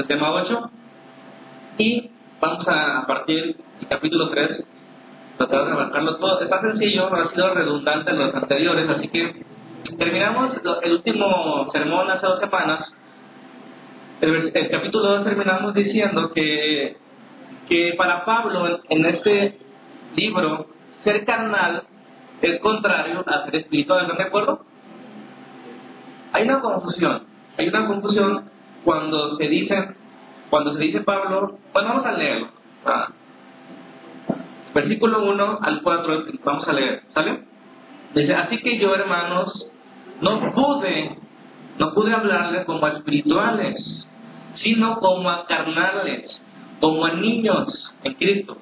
el tema 8 y vamos a, a partir del capítulo 3 tratar de abarcarlo todo. Está sencillo, no ha sido redundante en los anteriores, así que terminamos el último sermón hace dos semanas. El, el capítulo 2 terminamos diciendo que, que para Pablo en, en este libro, ser carnal es contrario a ser espiritual, ¿están de acuerdo? Hay una confusión, hay una confusión cuando se dice, cuando se dice Pablo, bueno, vamos a leerlo. Versículo 1 al 4, vamos a leer, ¿sale? Dice, así que yo, hermanos, no pude, no pude hablarles como a espirituales, sino como a carnales, como a niños en Cristo.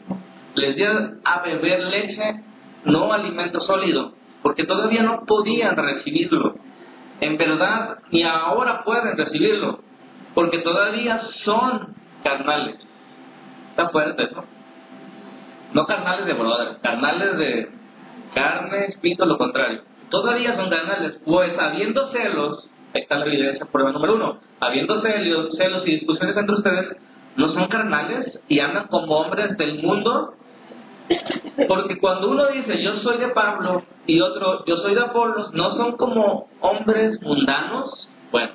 Les di a beber leche, no alimento sólido, porque todavía no podían recibirlo. En verdad, ni ahora pueden recibirlo, porque todavía son carnales. Está fuerte eso. No carnales de brother, carnales de carne, espíritu, lo contrario. Todavía son carnales, pues habiendo celos, ahí está la evidencia, prueba número uno, habiendo celos, celos y discusiones entre ustedes, no son carnales y andan como hombres del mundo. Porque cuando uno dice yo soy de Pablo y otro yo soy de Apolos, no son como hombres mundanos. Bueno,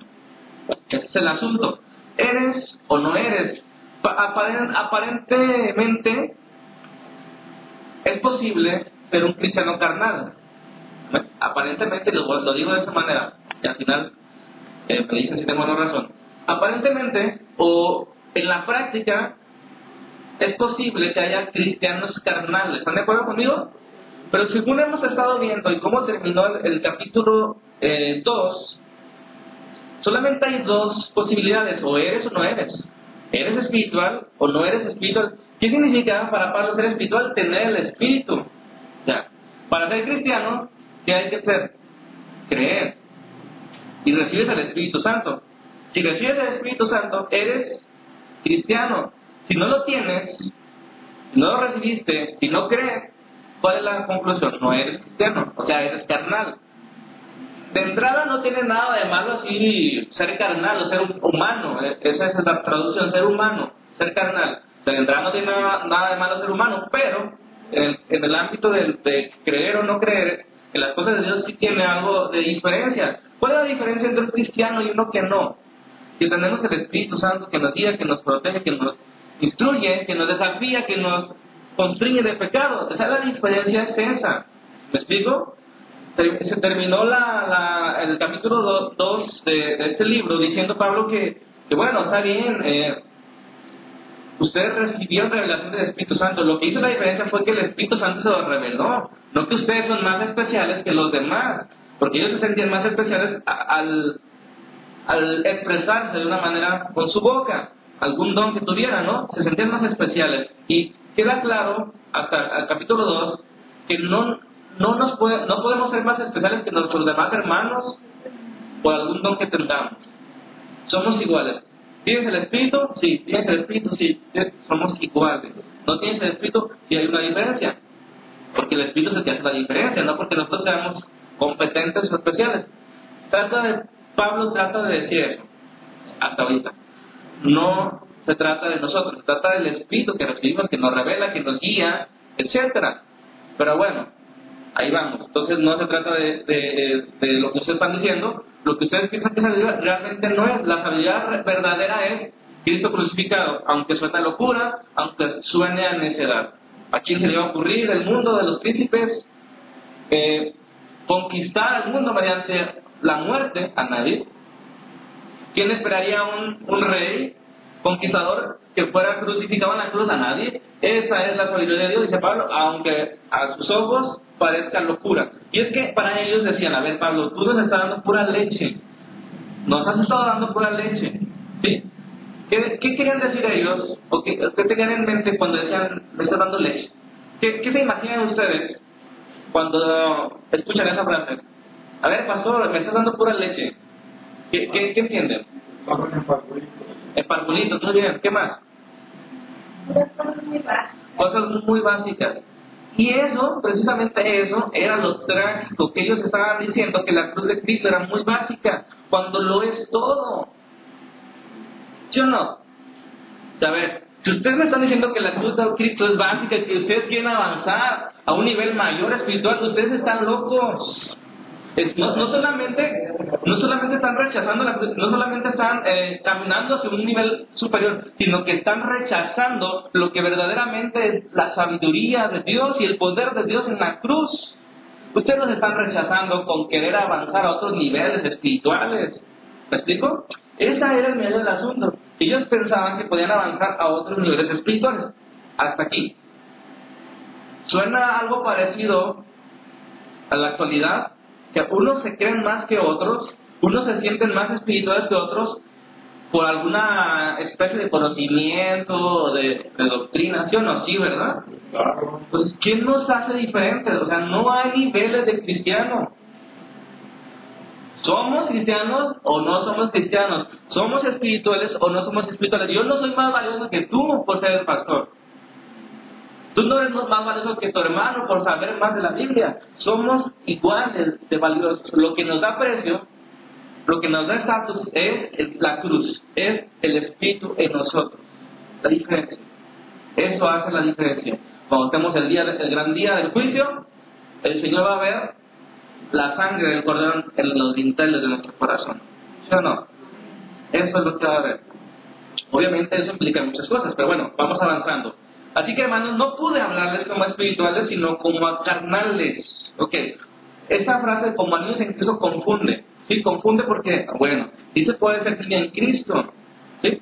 es el asunto. ¿Eres o no eres? Aparentemente es posible ser un cristiano carnal. Aparentemente, lo, digo de esa manera, y al final eh, me dicen si tengo no razón. Aparentemente, o en la práctica, es posible que haya cristianos carnales. ¿Están de acuerdo conmigo? Pero según hemos estado viendo y cómo terminó el, capítulo 2, eh, solamente hay dos posibilidades, o eres o no eres. ¿Eres espiritual o no eres espiritual? ¿Qué significa para Pablo ser espiritual? Tener el espíritu. Ya. Para ser cristiano, ¿qué hay que hacer? Creer. Y recibes el Espíritu Santo. Si recibes el Espíritu Santo, eres cristiano. Si no lo tienes, no lo recibiste, si no crees, ¿cuál es la conclusión? No eres cristiano, o sea, eres carnal. De entrada no tiene nada de malo así ser carnal o ser humano, e-, esa es la traducción, ser humano, ser carnal. De entrada no tiene nada, de malo ser humano, pero en el, ámbito de, creer o no creer, en las cosas de Dios sí tiene algo de diferencia. ¿Cuál es la diferencia entre un cristiano y uno que no? Que tenemos el Espíritu Santo que nos guía, que nos protege, que nos instruye, que nos desafía, que nos constriñe de pecado. Esa es la diferencia es esa. ¿Me explico? Se terminó la, el capítulo 2 de, este libro diciendo Pablo que, que bueno, está bien, eh, ustedes recibieron revelación del Espíritu Santo. Lo que hizo la diferencia fue que el Espíritu Santo se lo reveló. No que ustedes son más especiales que los demás, porque ellos se sentían más especiales al, al expresarse de una manera con su boca, algún don que tuvieran, ¿no? Se sentían más especiales. Y queda claro, hasta el capítulo 2, que no, no, nos puede, no podemos ser más especiales que nuestros demás hermanos por algún don que tengamos. Somos iguales. ¿Tienes el Espíritu? Sí. ¿Tienes el Espíritu? Sí. Somos iguales. ¿No tienes el Espíritu? Sí hay una diferencia. Porque el Espíritu es el que hace la diferencia, no porque nosotros seamos competentes o especiales. Trata de, Pablo trata de decir eso, hasta ahorita. No se trata de nosotros, se trata del Espíritu que recibimos, que nos revela, que nos guía, etc. Pero bueno, ahí vamos. Entonces no se trata de, lo que ustedes están diciendo, lo que ustedes piensan que es sabiduría realmente no es. La sabiduría verdadera es Cristo crucificado, aunque suene a locura, aunque suene a necedad. ¿A quién se le va a ocurrir el mundo de los príncipes? Eh, conquistar al mundo mediante la muerte a nadie. ¿Quién esperaría un, un rey conquistador que fuera crucificado en la cruz a nadie? Esa es la sabiduría de Dios, dice Pablo, aunque a sus ojos parezca locura. Y es que para ellos decían, a ver Pablo, tú nos estás dando pura leche, nos has estado dando pura leche. ¿Sí? ¿Qué, querían decir ellos? ¿O qué, tenían en mente cuando decían, me estás dando leche? ¿Qué, ¿Qué, se imaginan ustedes cuando escuchan esa frase? A ver, pastor, me estás dando pura leche. ¿Qué, qué, qué entienden? El parculito, muy bien. ¿Qué más? Cosas muy básicas. Y eso, precisamente eso, era lo trágico, que ellos estaban diciendo que la cruz de Cristo era muy básica, cuando lo es todo. ¿Sí o no? A ver, si ustedes me están diciendo que la cruz de Cristo es básica y que ustedes quieren avanzar a un nivel mayor espiritual, ustedes están locos. No, no, solamente, no solamente están rechazando la no solamente están eh, caminando hacia un nivel superior, sino que están rechazando lo que verdaderamente es la sabiduría de Dios y el poder de Dios en la cruz. Ustedes los están rechazando con querer avanzar a otros niveles espirituales. ¿Me explico? Esa era el medio del asunto. Ellos pensaban que podían avanzar a otros niveles espirituales. Hasta aquí. Suena algo parecido a la actualidad, que unos se creen más que otros, unos se sienten más espirituales que otros por alguna especie de conocimiento, de, de doctrina, ¿sí o no? Sí, ¿verdad? Pues, ¿quién nos hace diferentes? O sea, no hay niveles de cristiano. ¿Somos cristianos o no somos cristianos? ¿Somos espirituales o no somos espirituales? Yo no soy más valioso que tú por ser pastor. Tú no eres más valioso que tu hermano por saber más de la Biblia. Somos iguales de valiosos. Lo que nos da precio, lo que nos da estatus es la cruz, es el Espíritu en nosotros. La diferencia. Eso hace la diferencia. Cuando estemos el, día, el gran día del juicio, el Señor va a ver la sangre del cordero en los dinteles de nuestro corazón. ¿Sí o no? Eso es lo que va a ver. Obviamente eso implica muchas cosas, pero bueno, vamos avanzando. Así que hermanos, no pude hablarles como espirituales, sino como carnales. Ok, esa frase como niños en Cristo confunde. Sí, confunde porque, bueno, dice puede ser niño en Cristo. Sí,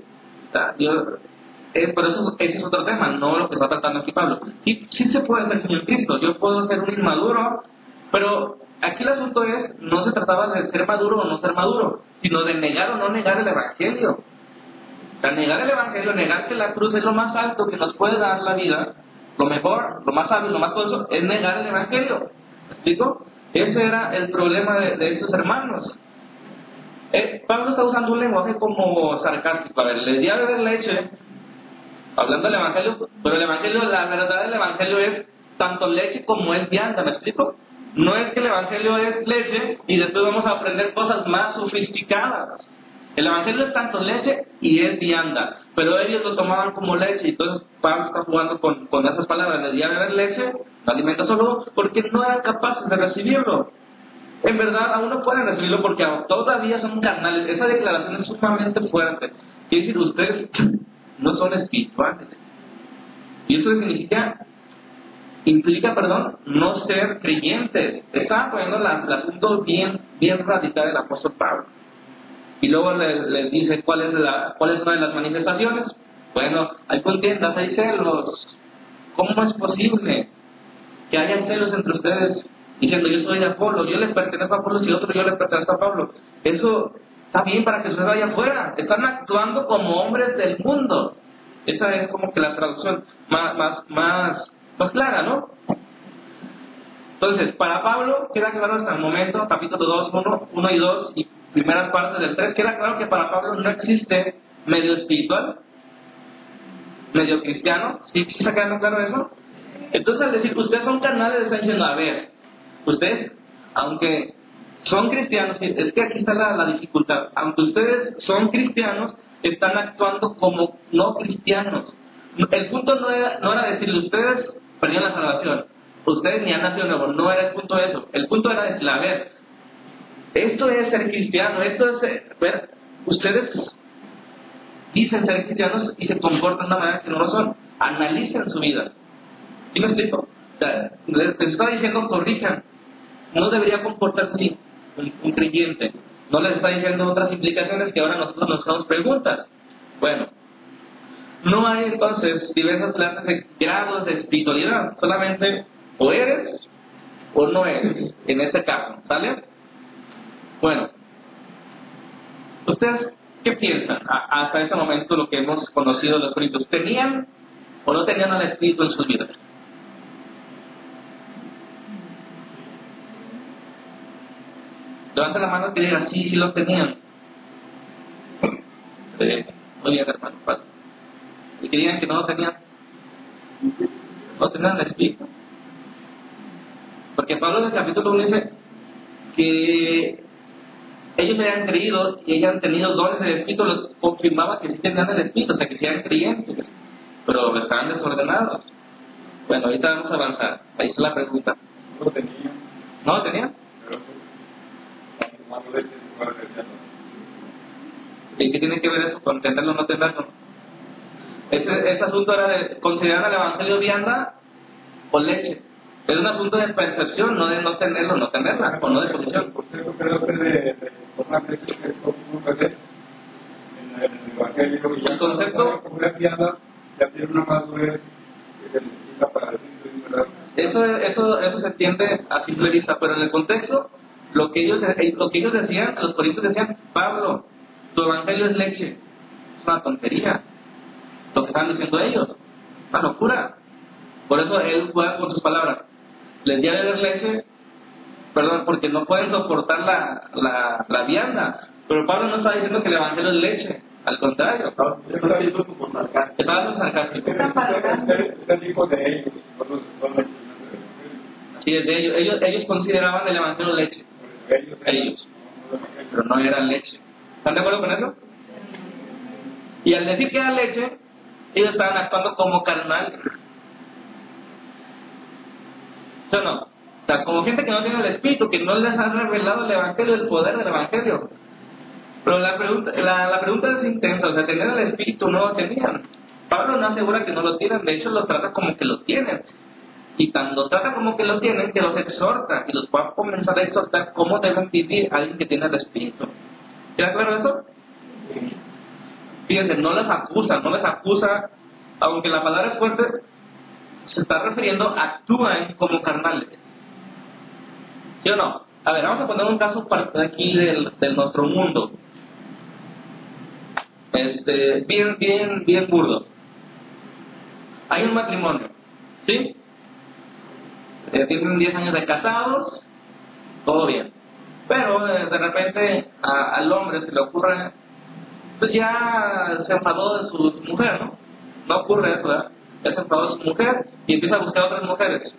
por eso ese es otro tema, no lo que está tratando aquí Pablo. Sí, sí se puede ser niño en Cristo. Yo puedo ser un inmaduro, pero Aquí el asunto es, no se trataba de ser maduro o no ser maduro, sino de negar o no negar el Evangelio. O sea, negar el Evangelio, negar que la cruz es lo más alto que nos puede dar la vida, lo mejor, lo más sabio, lo más poderoso, es negar el Evangelio. ¿Me explico? Ese era el problema de, de esos hermanos. Eh, Pablo está usando un lenguaje como sarcástico. A ver, les di a beber leche, hablando del Evangelio, pero el Evangelio, la verdad del Evangelio es tanto leche como es vianda, ¿me explico? No es que el Evangelio es leche y después vamos a aprender cosas más sofisticadas. El Evangelio es tanto leche y es vianda, pero ellos lo tomaban como leche y entonces Pablo está jugando con, con esas palabras. Les di a leche, alimento solo, porque no eran capaces de recibirlo. En verdad, aún no pueden recibirlo porque todavía son carnales. Esa declaración es sumamente fuerte. Quiere decir, ustedes no son espirituales. Y eso significa implica, perdón, no ser creyentes. Estaba poniendo el asunto bien, bien radical del apóstol Pablo. Y luego les dice cuál es, la, cuál es una de las manifestaciones. Bueno, hay contiendas, hay celos. ¿Cómo es posible que haya celos entre ustedes diciendo yo soy de Apolo, yo les pertenezco a Apolo y otro yo les pertenezco a Pablo? Eso está bien para que se vaya afuera. Están actuando como hombres del mundo. Esa es como que la traducción más, más, más más clara, ¿no? Entonces, para Pablo, queda claro hasta el momento, capítulo 2, 1, 1 y 2 y primeras partes del 3, queda claro que para Pablo no existe medio espiritual, medio cristiano. ¿Sí, ¿Sí está quedando claro eso? Entonces, al decir, ustedes son canales, están diciendo, a ver, ustedes, aunque son cristianos, es que aquí está la, la dificultad, aunque ustedes son cristianos, están actuando como no cristianos. El punto no era, no era decirle, ustedes perdieron la salvación. Ustedes ni han nacido nuevo. No era el punto de eso. El punto era decir, a ver, esto es ser cristiano, esto es ver, ustedes dicen ser cristianos y se comportan de una manera que no lo son. Analicen su vida. ¿Sí me explico? les, está diciendo, corrijan. No debería comportarse así un, un, creyente. No les está diciendo otras implicaciones que ahora nosotros nos hacemos preguntas. Bueno, no hay entonces diversas clases de grados de espiritualidad, solamente o eres o no eres, en este caso, ¿sale? Bueno, ¿ustedes qué piensan hasta este momento lo que hemos conocido de los espíritus? ¿Tenían o no tenían al espíritu en sus vidas? Levanten la mano que digan, sí, sí lo tenían. muy bien, hermano, padre y creían que no tenían, no tenían el Espíritu. Porque Pablo en el capítulo 1 dice que ellos habían creído y ellos han tenido dones del Espíritu, los confirmaba que sí tenían el Espíritu, o sea, que sí eran creyentes, pero estaban desordenados. Bueno, ahorita vamos a avanzar. Ahí está la pregunta. No lo tenía, ¿No lo tenían? pues. ¿Y qué tiene que ver eso con tenerlo o no tenerlo? Ese, ese asunto era de considerar al Evangelio vianda o leche. Es un asunto de percepción, no de no tenerlo no tenerla, o no de posición. Por cierto, creo que de, tomar leche que café en el Evangelio. y El concepto- una criada, ya tiene una madurez que se necesita para. Eso, eso, eso se entiende a simple vista, pero en el contexto, lo que ellos, eh, lo que ellos decían, los corintios decían, Pablo, tu evangelio es leche. Es una tontería. Lo que están diciendo ellos. Una locura. Por eso él juega con sus palabras. Les di a beber leche, perdón, porque no pueden soportar la, la, la vianda. Pero Pablo no está diciendo que el evangelio es leche. Al contrario. Estaba diciendo como sarcástico. Estaba siendo sarcástico. De ellos. Sí, es de ellos. ellos. Ellos consideraban el evangelio leche. Ellos. Ellos. pero no era leche. ¿Están de acuerdo con eso? Y al decir que era leche, ellos estaban actuando como carnal. ¿Sí o no? Como gente que no tiene el Espíritu, que no les ha revelado el Evangelio, el poder del Evangelio. Pero la pregunta, la, la pregunta es intensa, o sea, tener el Espíritu no lo tenían. Pablo no asegura que no lo tienen, de hecho los trata como que lo tienen. Y tanto trata como que lo tienen, que los exhorta y los va a comenzar a exhortar cómo deben vivir alguien que tiene el Espíritu. ¿Queda claro eso? Fíjense, no les acusa, no les acusa, aunque la palabra es fuerte, se está refiriendo, actúan como carnales. ¿Sí o no? A ver, vamos a poner un caso aquí del, del nuestro mundo. Este, bien, bien, bien burdo. Hay un matrimonio, ¿sí? Eh, tienen 10 años de casados, todo bien. Pero eh, de repente al hombre se le ocurre, pues ya se enfadó de su mujer, ¿no? No ocurre eso, ¿verdad? Ya se enfadó de su mujer y empieza a buscar otras mujeres.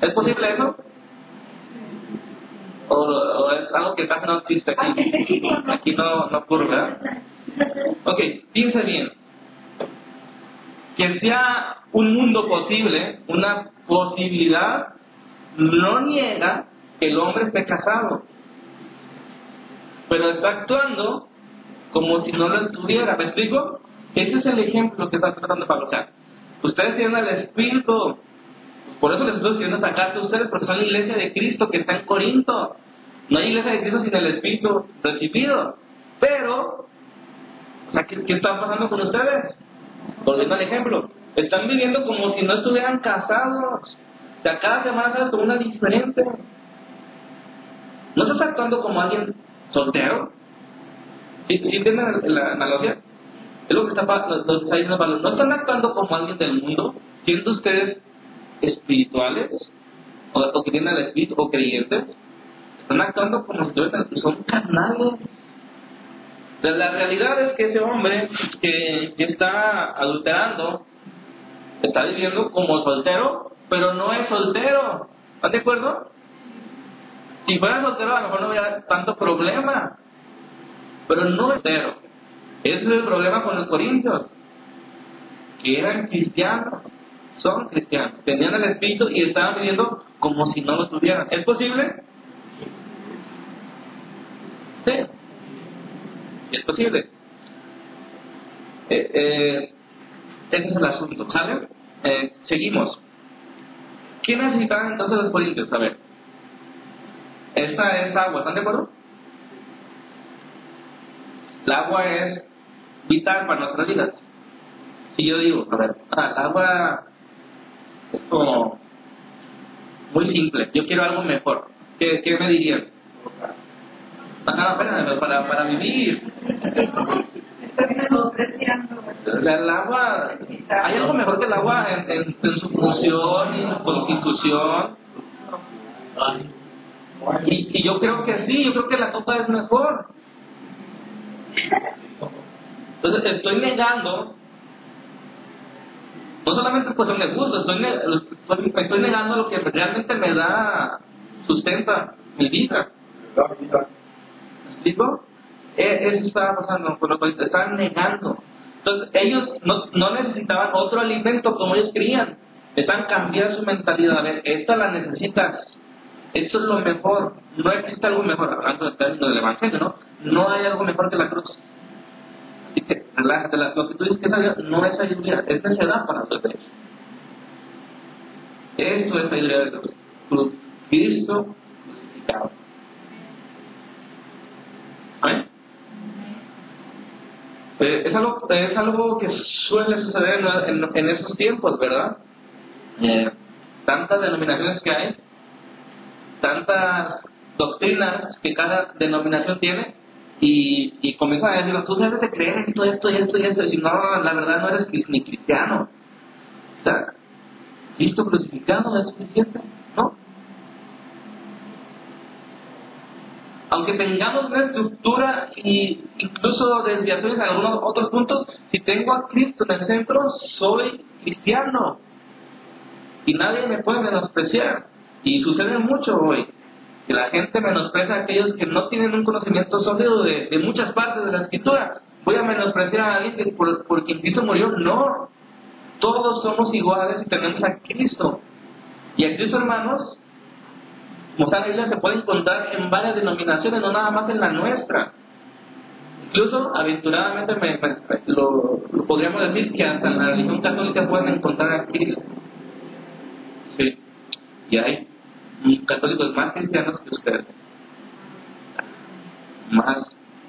¿Es posible eso? ¿O, es algo que casi no existe aquí? Aquí no, no ocurre, ¿verdad? Ok, piense bien. Que sea un mundo posible, una posibilidad, no niega que el hombre esté casado. Pero está actuando como si no lo estuviera. ¿Me explico? Ese es el ejemplo que está tratando Pablo. O sea, ustedes tienen el Espíritu. Por eso les estoy diciendo esta carta a ustedes, porque son la iglesia de Cristo que está en Corinto. No hay iglesia de Cristo sin el Espíritu recibido. Pero, o sea, ¿qué, está pasando con ustedes? Volviendo al ejemplo, están viviendo como si no estuvieran casados. O sea, cada semana sales con una diferente. ¿No estás actuando como alguien soltero? ¿Sí, sí entienden la, analogía? Es lo que está, lo- lo que está diciendo Pablo. ¿No están actuando como alguien del mundo? ¿Siendo ustedes espirituales? ¿O, que tienen el espíritu? ¿O creyentes? Están actuando como si estuvieran- son carnales. La, la realidad es que ese hombre que, que está adulterando está viviendo como soltero, pero no es soltero. ¿Estás de acuerdo? Si fuera soltero a lo mejor no hubiera tanto problema, pero no es soltero. Ese es el problema con los corintios, que eran cristianos, son cristianos, tenían el espíritu y estaban viviendo como si no lo tuvieran. ¿Es posible? Sí. Es posible. Eh, eh, ese es el asunto, ¿sale? Eh, seguimos. ¿Qué necesitaban entonces los corintios? A ver. Esta es agua, ¿están de acuerdo? El agua es vital para nuestras vidas. Si yo digo, a ver, ah, el agua es como muy simple, yo quiero algo mejor. ¿Qué, qué me dirían? Para, para vivir. El agua, hay algo mejor que el agua en, en- su función y su constitución. Y, y yo creo que sí, yo creo que la coca es mejor. Entonces estoy negando, no solamente es cuestión de gusto, estoy, ne- estoy, estoy negando lo que realmente me da, sustenta mi vida. ¿Me explico? E- Eso estaba pasando estaban negando. Entonces, ellos no, no necesitaban otro alimento como ellos querían. Necesitaban cambiar su mentalidad. A ver, esta la necesitas. Esto es lo mejor. No existe algo mejor. Hablando del término del evangelio, ¿no? No hay algo mejor que la cruz. Así que relájate. Lo que tú dices que es no es sabiduría, es para derechos. Esto es sabiduría de Dios. Cristo crucificado. Amén. Eh, es, algo, es algo que suele suceder en, en, en esos tiempos, ¿verdad? Eh, tantas denominaciones que hay, tantas doctrinas que cada denominación tiene, y, y comienzan a decir, tú debes de creer esto, esto y esto y esto, y si no, la verdad no eres ni cristiano. O sea, Cristo crucificado es suficiente, ¿no? aunque tengamos una estructura y incluso desviaciones en algunos otros puntos, si tengo a Cristo en el centro, soy cristiano. Y nadie me puede menospreciar. Y sucede mucho hoy, que la gente menosprecia a aquellos que no tienen un conocimiento sólido de, muchas partes de la escritura. Voy a menospreciar a alguien que por, por quien Cristo murió. No, todos somos iguales y tenemos a Cristo. Y a Cristo, hermanos, como está la se puede encontrar en varias denominaciones, no nada más en la nuestra. Incluso, aventuradamente, me- lo, podríamos decir que hasta en la religión católica pueden encontrar a Cristo. Sí. Y hay católicos más cristianos que ustedes. Más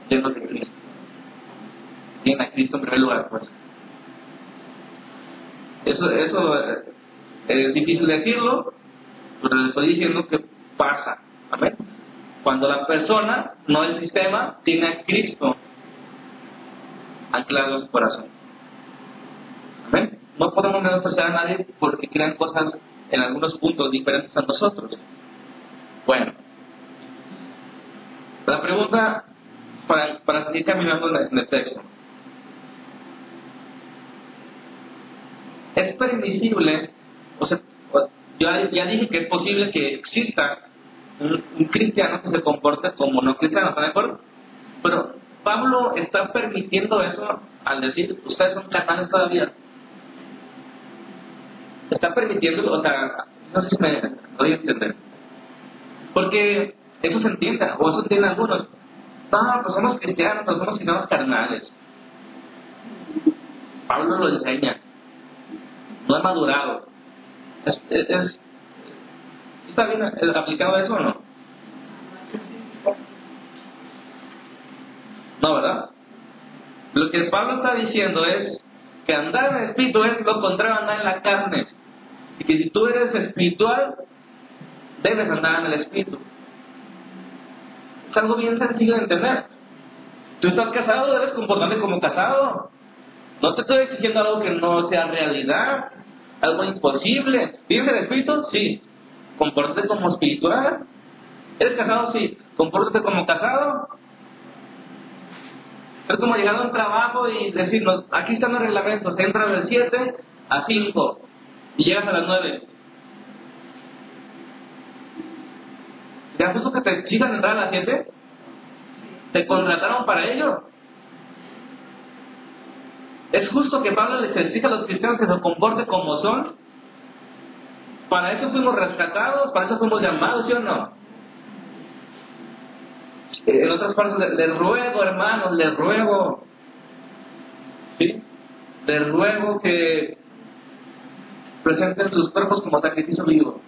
llenos de Cristo. Tienen a Cristo en primer lugar, pues. Eso, eso eh, es difícil decirlo, pero les estoy diciendo que pasa. Amén. Cuando la persona, no el sistema, tiene a Cristo anclado en su corazón. Amén. No podemos menospreciar a nadie porque crean cosas en algunos puntos diferentes a nosotros. Bueno, la pregunta para, seguir caminando en el- texto. Es permisible, o sea, ya- ya dije que es posible que exista un, cristiano que se comporte como no cristiano, ¿están de acuerdo? Pero Pablo está permitiendo eso al decir, ustedes son carnales todavía. Está permitiendo, o sea, no sé si me doy a entender. Porque eso se entiende, o eso entienden algunos. No, pues somos cristianos, pues somos cristianos carnales. Pablo lo enseña. No ha madurado. Es, es, es- ¿Está bien aplicado eso o no? No, ¿verdad? Lo que Pablo está diciendo es que andar en el espíritu es lo contrario a andar en la carne. Y que si tú eres espiritual, debes andar en el espíritu. Es algo bien sencillo de entender. Tú estás casado, debes comportarte como casado. No te estoy exigiendo algo que no sea realidad, algo imposible. ¿Vives el espíritu? Sí. Compórtate como espiritual. ¿Eres casado? Sí. Compórtate como casado. Es como llegar a un trabajo y decirnos, aquí están los reglamentos, entras de 7 a 5 y llegas a las 9. ¿Te has que te exijan entrar a las 7? ¿Te contrataron para ello? ¿Es justo que Pablo les exija a los cristianos que se comporten como son? Para eso fuimos rescatados, para eso fuimos llamados, ¿sí o no? En otras partes, le- les ruego, hermanos, les ruego, ¿sí? Les ruego que presenten sus cuerpos como sacrificio vivo.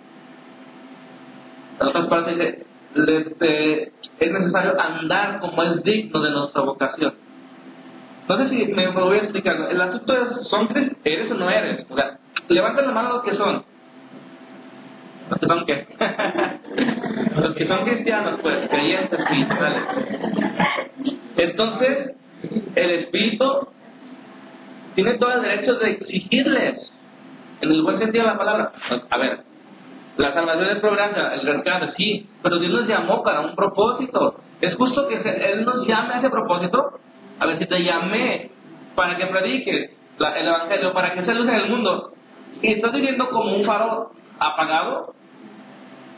En otras partes, dice, eh, es necesario andar como es digno de nuestra vocación. No sé si me, voy a explicar. El asunto es, ¿son ¿eres o no eres? O sea, levanten la mano los que son. ¿Los que son qué? los que son cristianos, pues, creyentes espirituales. Entonces, el Espíritu tiene todo el derecho de exigirles, en el buen sentido de la palabra. A ver, la salvación es gracia, el rescate, sí, pero Dios nos llamó para un propósito. ¿Es justo que Él nos llame a ese propósito? A ver, si te llamé para que prediques el Evangelio, para que se luz en el mundo, y estás viviendo como un faro apagado,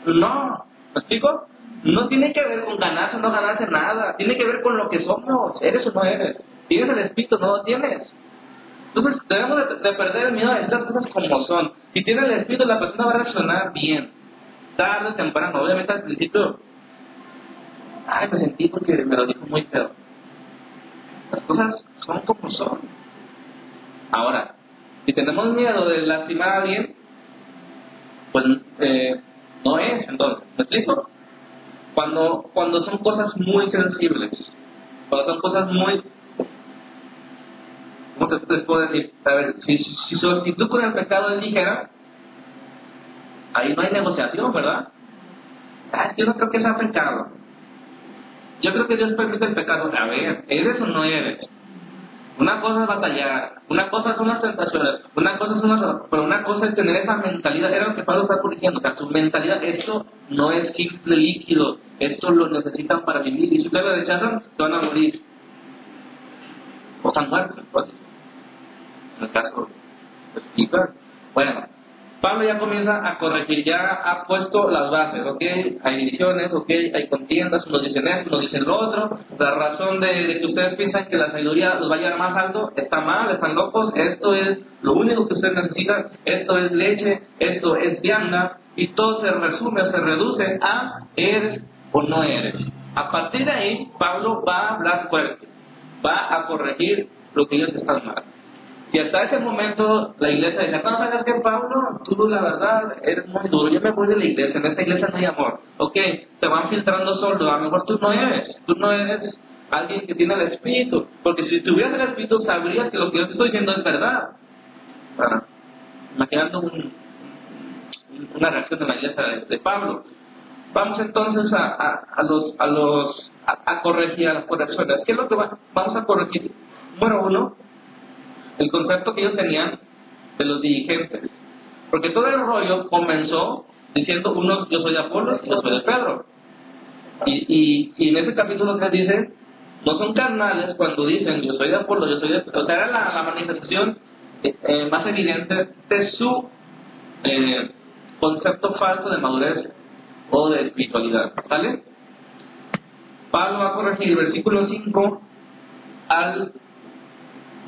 no. ¿Me explico? no tiene que ver con ganarse o no ganarse nada, tiene que ver con lo que somos, eres o no eres. Tienes el espíritu, no lo tienes. Entonces debemos de, perder el miedo a estas cosas como son. Si tiene el espíritu, la persona va a reaccionar bien, tarde o temprano. Obviamente al principio, ay, me sentí porque me lo dijo muy feo. Las cosas son como son. Ahora, si tenemos miedo de lastimar a alguien, pues eh, no es entonces. ¿Me explico? Cuando, cuando son cosas muy sensibles, cuando son cosas muy... ¿Cómo te, puedo decir? A ver, si, si con el pecado es ligera, ahí no hay negociación, ¿verdad? Ah, yo no creo que sea pecado. Yo creo que Dios permite el pecado. A ver, ¿eres o no eres? Una cosa es batallar, una cosa son las tentaciones, una cosa es una, pero una cosa es tener esa mentalidad, era lo que Pablo está corrigiendo, o sea, su mentalidad, esto no es simple líquido, esto lo necesitan para vivir, y si ustedes lo rechazan, se van a morir, o están muertos, Bueno, Pablo ya comienza a corregir, ya ha puesto las bases, ¿ok? Hay divisiones, ¿ok? Hay contiendas, unos dicen esto, unos dicen lo otro. La razón de, que ustedes piensan que la sabiduría los va a llevar más alto está mal, están locos. Esto es lo único que ustedes necesitan. Esto es leche, esto es vianda. Y todo se resume, se reduce a eres o no eres. A partir de ahí, Pablo va a hablar fuerte, va a corregir lo que ellos están mal. Y hasta ese momento la iglesia decía, no, sabes que Pablo, tú la verdad eres muy duro, yo me voy de la iglesia, en esta iglesia no hay amor. Ok, te van filtrando solo, a lo mejor tú no eres, tú no eres alguien que tiene el Espíritu, porque si tuvieras el Espíritu sabrías que lo que yo te estoy diciendo es verdad. Bueno, imaginando una reacción de la iglesia de, Pablo. Vamos entonces a, a, los, a, los, a, corregir a las correcciones. ¿Qué es lo que vamos a corregir? Bueno, uno, el concepto que ellos tenían de los dirigentes. Porque todo el rollo comenzó diciendo unos yo soy de Apolo y yo soy de Pedro. Y, y, en ese capítulo 3 dice, no son carnales cuando dicen yo soy de Apolo, yo soy de Pedro. O sea, era la, manifestación eh, más evidente de su eh, concepto falso de madurez o de espiritualidad. ¿Vale? Pablo va a corregir versículo 5 al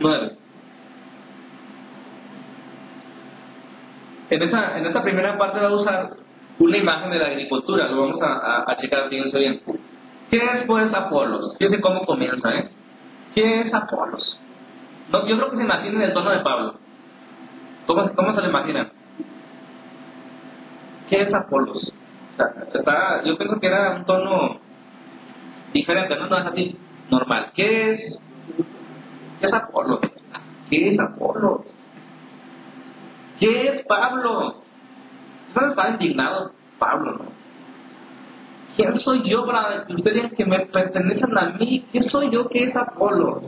9. En, esa, en esta primera parte va a usar una imagen de la agricultura, lo vamos a, a, checar, fíjense bien. ¿Qué es pues Apolos? Fíjense cómo comienza, ¿eh? ¿Qué es Apolos? No, yo creo que se imaginen el tono de Pablo. ¿Cómo, cómo se lo imaginan? ¿Qué es Apolos? está, yo pienso que era un tono diferente, no, no es así, normal. ¿Qué es, qué es Apolos? ¿Qué es Apolos? ¿Qué es Pablo? ¿No está indignado Pablo? ¿Quién soy yo para que ustedes que me pertenecen a mí? ¿Qué soy yo que es Apolo?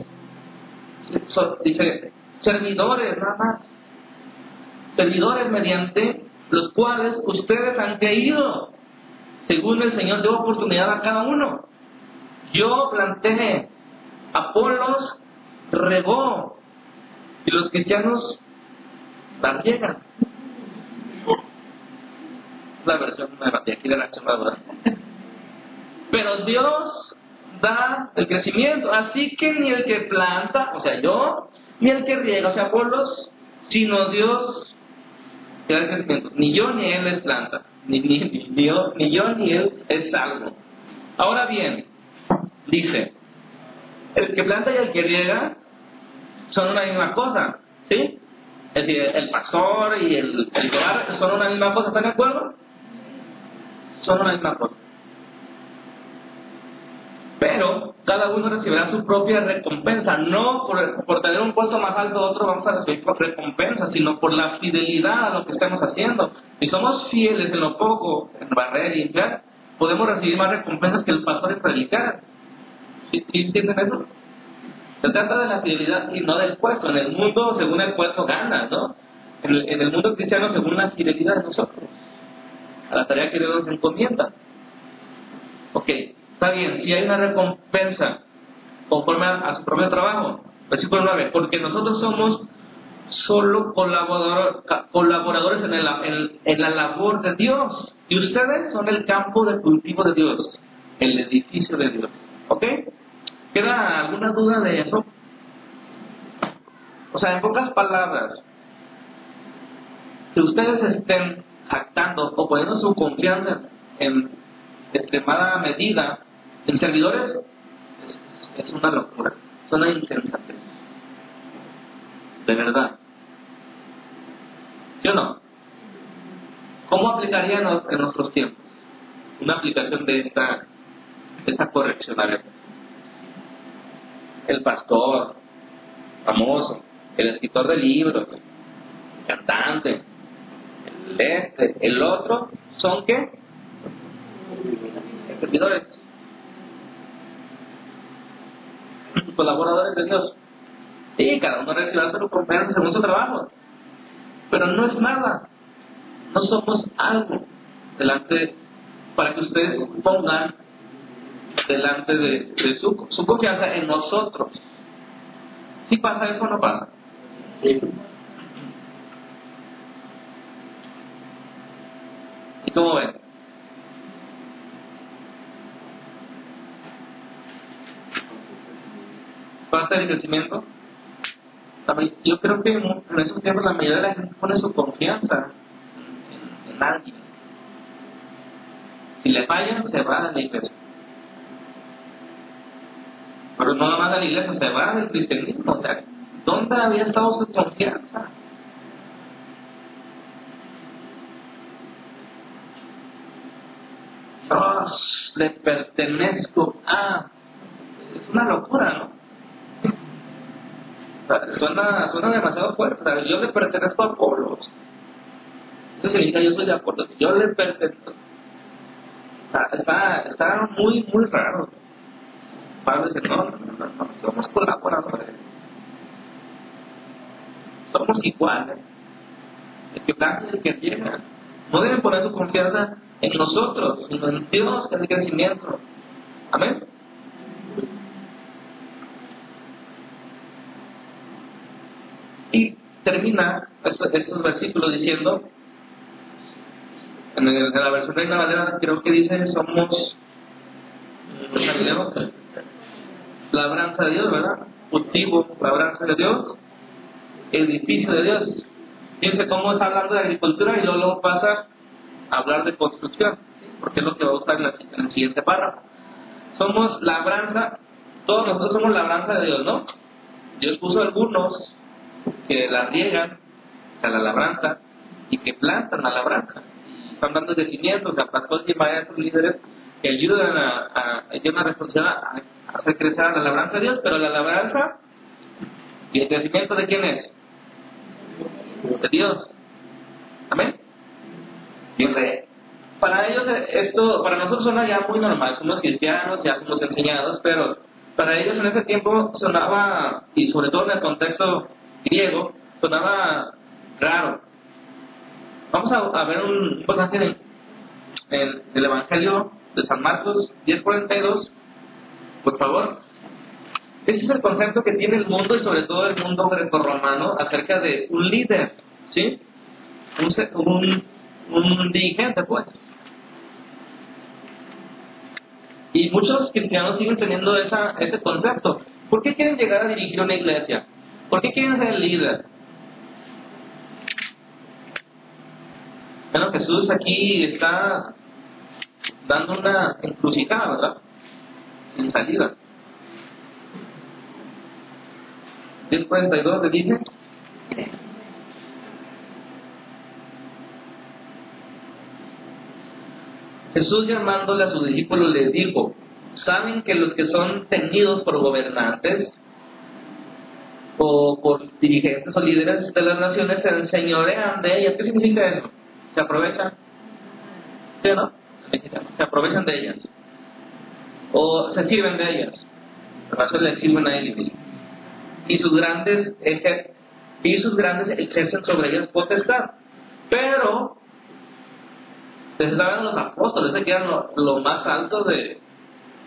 Dice, servidores, nada más. Servidores mediante los cuales ustedes han creído, según el Señor dio oportunidad a cada uno. Yo planteé, Apolos regó, y los cristianos la riega. La versión nueva de aquí de la chamadura. Pero Dios da el crecimiento, así que ni el que planta, o sea, yo, ni el que riega, o sea, pueblos, sino Dios el crecimiento. Ni yo ni él es planta, ni, ni, yo, ni yo ni él es salvo. Ahora bien, dice, el que planta y el que riega son una misma cosa, ¿sí? Es decir, el pastor y el, el son una misma cosa, ¿están de acuerdo? Son una misma cosa. Pero cada uno recibirá su propia recompensa, no por, por tener un puesto más alto otro vamos a recibir recompensa, sino por la fidelidad a lo que estamos haciendo. Si somos fieles en lo poco, en barrer y limpiar, podemos recibir más recompensas que el pastor en predicar. ¿Sí, ¿Sí entienden eso? Se trata de la fidelidad y no del puesto. En el mundo, según el puesto, ganas, ¿no? En el, mundo cristiano, según la fidelidad de nosotros, a la tarea que Dios nos encomienda. Ok, está bien, si hay una recompensa conforme a, su propio trabajo. Versículo 9, porque nosotros somos solo colaborador, colaboradores en, el, en la labor de Dios. Y ustedes son el campo de cultivo de Dios, el edificio de Dios. ¿Ok? ¿Queda alguna duda de eso? O sea, en pocas palabras, que ustedes estén jactando o poniendo su confianza en extremada medida en servidores es, una locura, es una insensatez. De verdad. ¿Sí o no? ¿Cómo aplicaría en, nuestros tiempos una aplicación de esta, de esta corrección? El pastor famoso, el escritor de libros, el cantante, el este, el otro, ¿son qué? Servidores. Colaboradores de Dios. Sí, cada uno recibe su confianza según su trabajo. Pero no es nada. No somos algo delante para que ustedes pongan delante de, de su, su, confianza en nosotros. Si pasa eso o no pasa. ¿Y cómo ven? ¿Falta de crecimiento? Yo creo que en esos tiempos la mayoría de la gente pone su confianza en, en alguien. Si le fallan, se va a la iglesia. Pero no nomás a la iglesia, se va del cristianismo. O sea, ¿dónde había estado su confianza? Dios, le pertenezco a... Es una locura, ¿no? suena, suena demasiado fuerte. Yo le pertenezco a Apolos. Eso significa yo soy de Apolos. Yo le pertenezco. Está, está, muy, muy raro. Dice, no, no, no, no, somos colaboradores. Somos iguales. El que planta el que llega. No deben poner su confianza en nosotros, sino en Dios, es el crecimiento. Amén. Y termina estos, versículos diciendo, en, la versión de la Valera creo que dice, somos labranza de Dios, ¿verdad? Cultivo, labranza de Dios, edificio de Dios. Fíjense cómo está hablando de agricultura y luego pasa a hablar de construcción, porque es lo que va a usar en, en el siguiente párrafo. Somos labranza, todos nosotros somos labranza de Dios, ¿no? Dios puso algunos que la riegan a la labranza y que plantan la labranza. Están dando crecimientos, a pastores y maestros líderes que ayudan a, a, a una responsabilidad a hacer crecer a la labranza de Dios, pero la labranza y el crecimiento de quién es? De Dios. Amén. Dice, para ellos esto, para nosotros suena ya muy normal, somos cristianos, ya somos enseñados, pero para ellos en ese tiempo sonaba, y sobre todo en el contexto griego sonaba raro. Vamos a, ver un pasaje en, en, el Evangelio de San Marcos 10.42, por favor. Ese es el concepto que tiene el mundo y sobre todo el mundo grecorromano acerca de un líder, ¿sí? Un, un, dirigente, pues. Y muchos cristianos siguen teniendo esa, ese concepto. ¿Por qué quieren llegar a dirigir una iglesia? ¿Por qué quieren ser líder? Bueno, Jesús aquí está dando una encrucijada, ¿verdad? Sin salida. 10.42 le dice. Jesús llamándole a sus discípulos les dijo, ¿saben que los que son tenidos por gobernantes o por dirigentes o líderes de las naciones se enseñorean de ellas. ¿Qué significa eso? Se aprovechan. ¿Sí? Se aprovechan de ellas. O se sirven de ellas. Las les sirven a ellos. Y sus grandes y sus grandes ejercen sobre ellas potestad. Pero les daban los apóstoles, que eran lo, más alto de,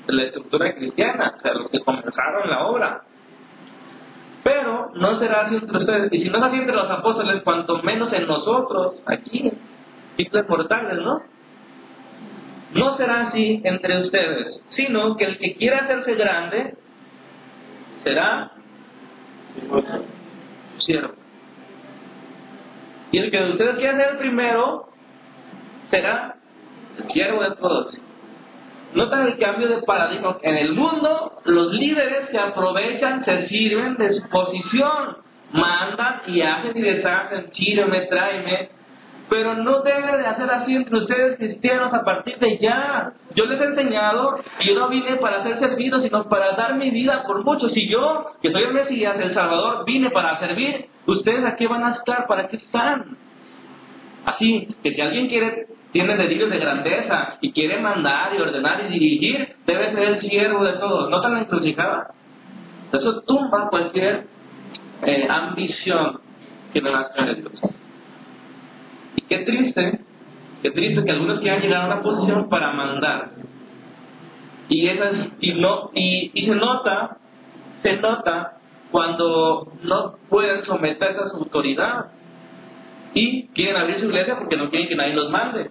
de la estructura cristiana, o sea, los que comenzaron la obra. Pero no será así entre ustedes. Y si no es así entre los apóstoles, cuanto menos en nosotros, aquí, simples mortales, ¿no? No será así entre ustedes, sino que el que quiera hacerse grande será siervo. Y el que de ustedes quiera ser el primero será el siervo de todos. Notan el cambio de paradigma. En el mundo, los líderes se aprovechan, se sirven de su posición, mandan y hacen y deshacen, sírveme, tráeme. Pero no debe de hacer así entre ustedes cristianos a partir de ya. Yo les he enseñado y yo no vine para ser servido, sino para dar mi vida por muchos. Y yo, que soy el Mesías, el Salvador, vine para servir. ¿Ustedes aquí van a estar? ¿Para qué están? Así que si alguien quiere, tiene delirios de grandeza y quiere mandar y ordenar y dirigir, debe ser el siervo de todos. ¿No tan encrucijada? Eso tumba cualquier eh, ambición que me nazca de Dios. Qué triste, qué triste que algunos quieran llegar a una posición para mandar. Y, se nota, se nota cuando no pueden someterse a su autoridad y quieren abrir su iglesia porque no quieren que nadie los mande.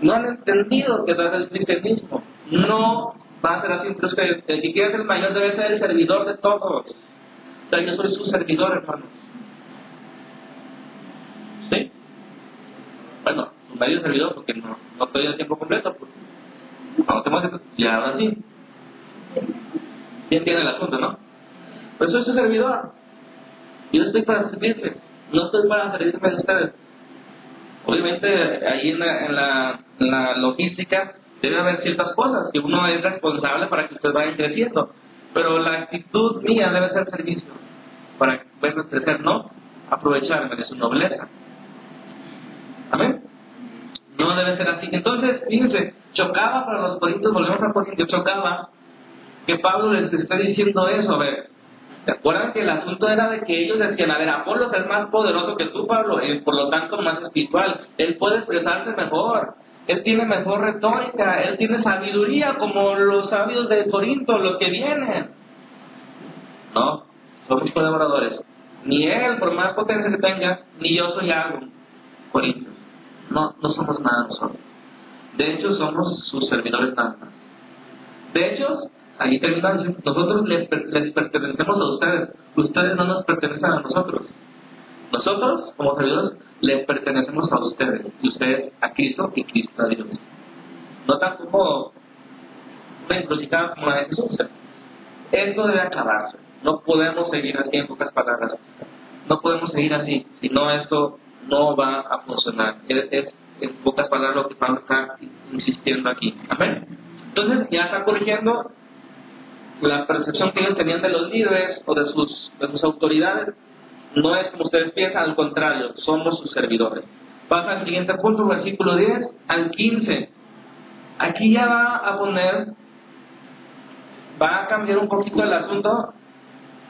No han entendido que es el cristianismo. No va a ser así entre ustedes. El que quiera ser mayor debe ser el servidor de todos. O sea, yo soy su servidor, hermanos. ¿Sí? Bueno, su medio servidor porque no, no estoy a tiempo completo. Pues. Cuando tenemos ya ahora sí. ¿Quién tiene el asunto, no? Pues soy su servidor. Yo estoy para servirles. No estoy para servirme de ustedes. Obviamente, ahí en la logística debe haber ciertas cosas que uno es responsable para que ustedes vayan creciendo. Pero la actitud mía debe ser servicio para verlos crecer, no aprovecharme de su nobleza. Amén. No debe ser así. Entonces, fíjense, chocaba para los corintios, volvemos a Corintios, chocaba que Pablo les está diciendo eso. A ver, ¿se acuerdan que el asunto era de que ellos decían, a ver, Apolos es más poderoso que tú, Pablo, y por lo tanto más espiritual, él puede expresarse mejor, él tiene mejor retórica, él tiene sabiduría como los sabios de Corinto, los que vienen. No, somos colaboradores. Ni él, por más potencia que tenga, ni yo soy algo. Corintios. No, no somos nada nosotros. De hecho, somos sus servidores nada más. De hecho, ahí termina nosotros les, pertenecemos a ustedes. Ustedes no nos pertenecen a nosotros. Nosotros, como servidores, les pertenecemos a ustedes. Ustedes a Cristo y Cristo a Dios. No tan como una encrucijada como la de Jesús. Esto debe acabarse. No podemos seguir así en pocas palabras. No podemos seguir así. Si no, esto no va a funcionar. Es, es en pocas palabras lo que Pablo está insistiendo aquí. Amén. Entonces ya está corrigiendo la percepción que ellos tenían de los líderes o de sus, de sus autoridades. No es como ustedes piensan, al contrario, somos sus servidores. Pasa al siguiente punto, versículo 10 al 15. Aquí ya va a poner, va a cambiar un poquito el asunto.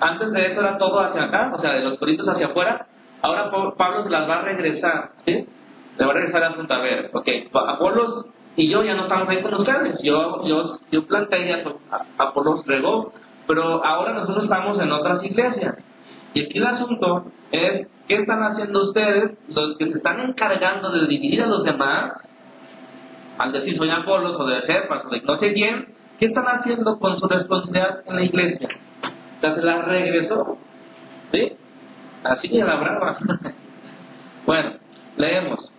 Antes de eso era todo hacia acá, o sea, de los corintios hacia afuera. Ahora Pablo se las va a regresar, ¿sí? Le va a regresar. A ver, ok, Apolos y yo ya no estamos ahí con ustedes. Yo, yo, yo planteé ya, Apolos regó, pero ahora nosotros estamos en otras iglesias. Y aquí el asunto es, ¿qué están haciendo ustedes, los que se están encargando de dividir a los demás, al decir soy Apolos o de Cephas o de no sé quién, ¿qué están haciendo con su responsabilidad en la iglesia? Se la regresó. ¿Sí? Así que la brava. bueno, leemos.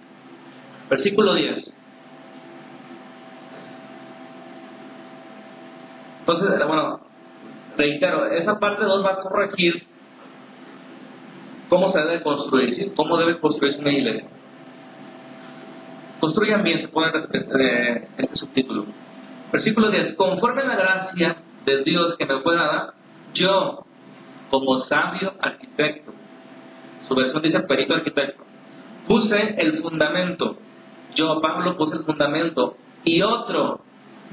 Versículo 10. Entonces, bueno, reitero, esa parte 2 va a corregir cómo se debe construir, cómo debe construirse una iglesia. Construyan bien, se pone este, este subtítulo. Versículo 10. Conforme a la gracia de Dios que me pueda dar, yo, como sabio arquitecto, su versión dice perito arquitecto, puse el fundamento. Yo, Pablo, puse el fundamento. Y otro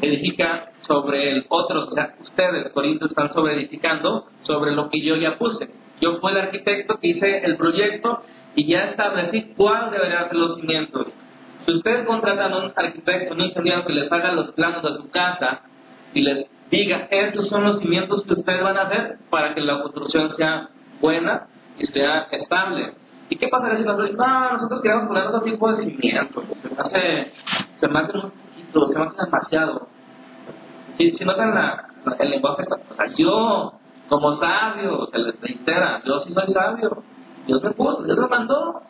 edifica sobre el otro. O sea, ustedes, Corintios, están sobre edificando sobre lo que yo ya puse. Yo fui el arquitecto que hice el proyecto y ya establecí cuál deberían ser los cimientos. Si ustedes contratan a un arquitecto, un ingeniero que les haga los planos de su casa y les diga, estos son los cimientos que ustedes van a hacer para que la construcción sea buena y sea estable. ¿Y qué pasaría si nosotros no, nosotros queremos poner otro tipo de cimientos? Se me hace, se me hace un poquito se nota demasiado. Si, si notan la, la- el lenguaje, o sea, yo, como sabio, se les reitera, yo sí soy sabio. Dios me puso, Dios me mandó.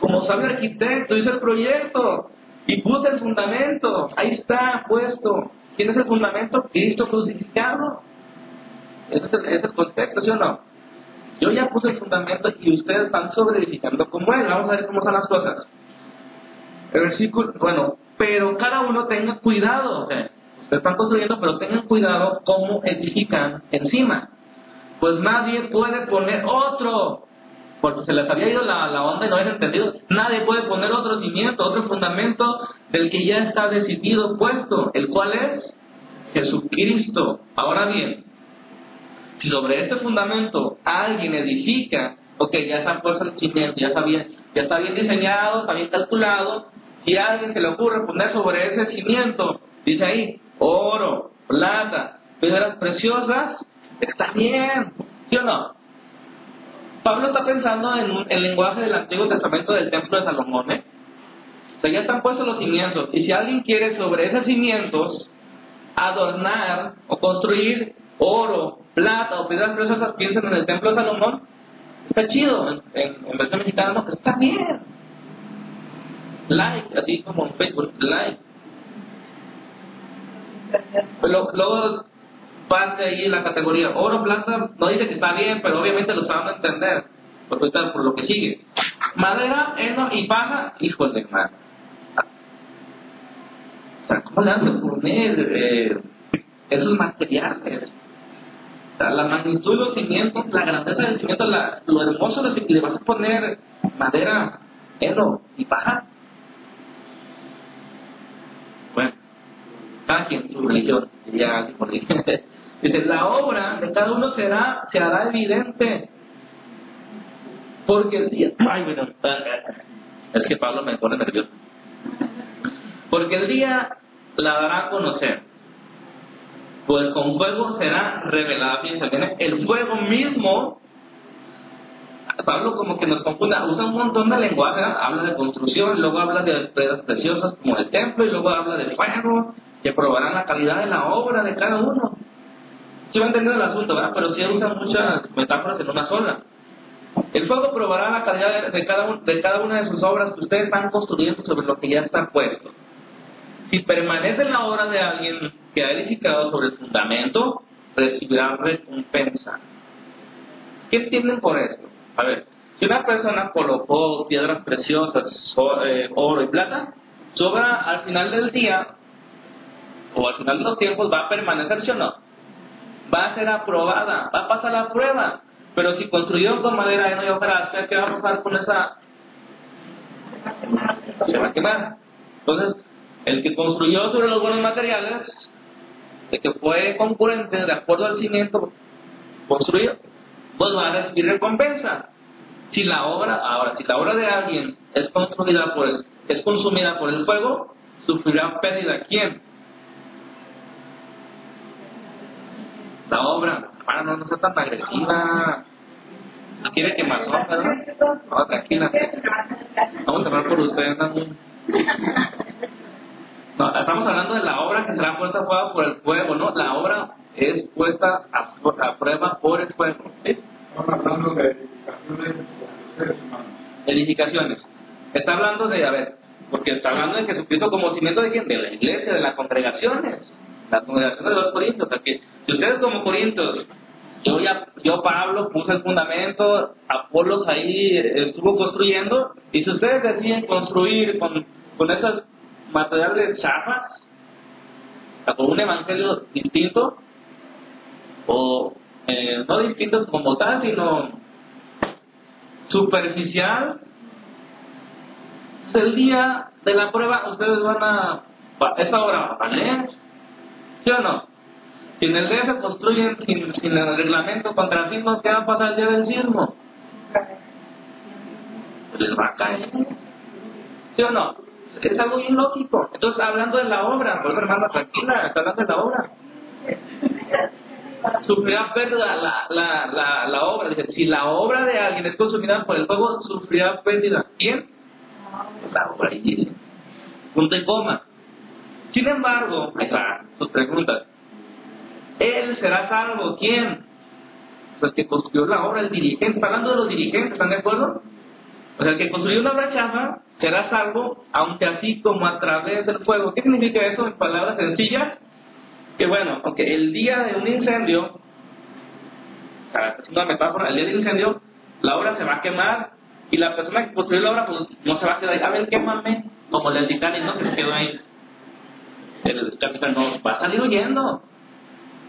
Como sabio arquitecto, hice el proyecto y puse el fundamento. Ahí está puesto. ¿Quién es el fundamento? Cristo crucificado. Ese es el contexto, ¿sí o no? Yo ya puse el fundamento y ustedes están sobre edificando como él. Vamos a ver cómo son las cosas. El versículo, bueno, pero cada uno tenga cuidado. Ustedes están construyendo, pero tengan cuidado cómo edifican encima. Pues nadie puede poner otro, porque se les había ido la, la onda y no habían entendido. Nadie puede poner otro cimiento, otro fundamento del que ya está decidido, puesto, el cual es Jesucristo. Ahora bien, si sobre este fundamento alguien edifica, ok, ya está puesto el cimiento, ya está bien, ya está bien diseñado, está bien calculado, si a alguien se le ocurre poner sobre ese cimiento, dice ahí, oro, plata, piedras preciosas, está bien, ¿sí o no? Pablo está pensando en el lenguaje del Antiguo Testamento del Templo de Salomón, ¿eh? O sea, ya están puestos los cimientos, y si alguien quiere sobre esos cimientos adornar o construir oro, plata o piedras preciosas, piensen en el templo de Salomón, está chido, en, en, en versión mexicana no, está bien. Like, así como en Facebook, like. Pero luego parte ahí la categoría oro, plata, no dice que está bien, pero obviamente lo saben entender, porque ahorita por lo que sigue. Madera, heno y paja, hijos de madre. O sea, ¿cómo le hace poner eh, esos materiales? La magnitud de los cimientos, la grandeza del cimiento, la- lo hermoso de que le vas a poner madera, heno y paja. Bueno, cada quien su religión, diría. Dice, la obra de cada uno será, se hará evidente. Porque el día... Ay, bueno, es que Pablo me pone nervioso. Porque el día la dará a conocer. Pues con fuego será revelada. Fíjense, viene el fuego mismo. Pablo como que nos confunde, usa un montón de lenguaje, ¿verdad? habla de construcción, luego habla de piedras preciosas como el templo, y luego habla de fuego, que probarán la calidad de la obra de cada uno. Sí va a entender el asunto, ¿verdad? Pero sí usa muchas metáforas en una sola. El fuego probará la calidad de, de cada, un- de cada una de sus obras que ustedes están construyendo sobre lo que ya está puesto. Si permanece en la obra de alguien que ha edificado sobre el fundamento, recibirá recompensa. ¿Qué entienden por esto? A ver, si una persona colocó piedras preciosas, eh, oro y plata, su obra al final del día o al final de los tiempos va a permanecer, ¿sí o no? Va a ser aprobada, va a pasar la prueba. Pero si construyó con madera heno y hojarasca, ¿qué va a pasar con esa? Se va a quemar. Entonces, el que construyó sobre los buenos materiales, el que fue concurrente de acuerdo al cimiento construido, pues va a recibir recompensa. Si la obra, ahora, si la obra de alguien es construida por el, es consumida por el fuego, sufrirá pérdida. ¿Quién? La obra. Ah, no, no sea tan agresiva. Si quiere quemazón, ¿verdad? No, tranquila. Vamos a hablar por usted, ¿no? No, estamos hablando de la obra que será puesta a prueba por el fuego, ¿no? La obra es puesta a, a prueba por el fuego. ¿sí? Estamos hablando de edificaciones. Está hablando de, a ver, porque está hablando de Jesucristo como cimiento de quién? De la iglesia, de las congregaciones. Las congregaciones de los corintios. O sea que si ustedes como corintios, yo ya, yo Pablo puse el fundamento, Apolos ahí estuvo construyendo, y si ustedes deciden construir con, con esos materiales chafas, con un evangelio distinto, o eh, no distinto como tal, sino superficial, el día de la prueba ustedes van a, esa hora va a valer, ¿sí o no? Si en el día se construyen sin, sin el reglamento contra sismos, ¿qué va a pasar el día del sismo? Les va a caer, ¿sí o no? Es algo bien lógico. Entonces, hablando de la obra, por eso hermana, tranquila, está hablando de la obra. Sufrirá pérdida la, la, la, la obra. Dice, si la obra de alguien es consumida por el fuego, sufrirá pérdida. ¿Quién? La obra, ahí. Punto y coma. Sin embargo, ahí está, sus preguntas. Él será salvo. ¿Quién? Pues el que construyó la obra, el dirigente. Hablando de los dirigentes, ¿están de acuerdo? O sea, el que construyó una obra chafa será salvo, aunque así como a través del fuego. ¿Qué significa eso en palabras sencillas? Que bueno, aunque el día de un incendio, es una metáfora, el día del incendio, la obra se va a quemar y la persona que construyó la obra pues, no se va a quedar ahí, a ver, quémame, como el Titanic, ¿no? Que se quedó ahí. El capitán no va a salir huyendo.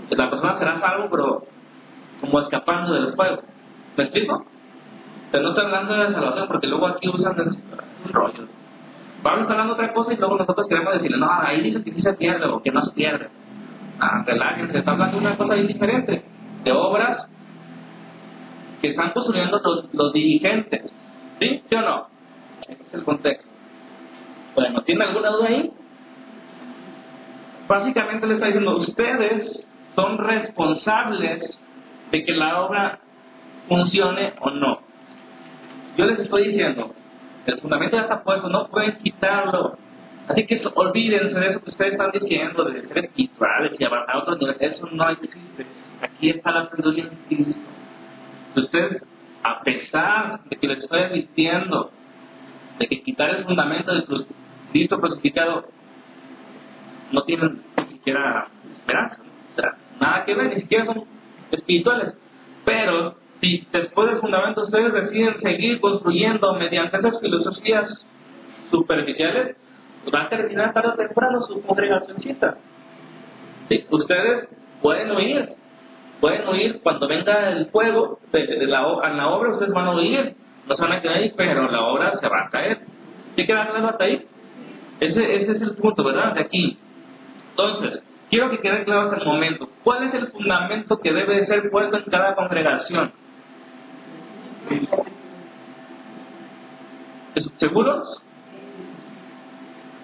La persona será salvo, pero como escapando del fuego. ¿Me explico? Pero no está hablando de salvación porque luego aquí usan rollo. Pablo hablando otra cosa y luego nosotros queremos decirle, no, ahí dice que sí se pierde o que no se pierde. Ah, relájense, está hablando de una cosa bien diferente, de obras que están construyendo los, los dirigentes. ¿Sí? ¿Sí o no? Ese es el contexto. Bueno, ¿tiene alguna duda ahí? Básicamente le está diciendo, ustedes son responsables de que la obra funcione o no. Yo les estoy diciendo, el fundamento ya está puesto, no pueden quitarlo. Así que olvídense de eso que ustedes están diciendo, de ser espirituales y llevar a otro nivel. Eso no existe. Aquí está la sabiduría en Cristo. ustedes, a pesar de que les estoy advirtiendo de que quitar el fundamento del Cristo crucificado, no tienen ni siquiera esperanza. Nada que ver, ni siquiera son espirituales. Pero si después del fundamento ustedes deciden seguir construyendo mediante esas filosofías superficiales, va a terminar tarde o temprano su congregacióncita. Sí, ustedes pueden oír, pueden oír cuando venga el fuego de, la, a la obra, ustedes van a oír, no se van a quedar ahí, pero la obra se va a caer. ¿Sí queda claro hasta ahí? Ese, ese es el punto, ¿verdad? De aquí. Entonces, quiero que quede claro hasta el momento. ¿Cuál es el fundamento que debe ser puesto en cada congregación? ¿Seguros?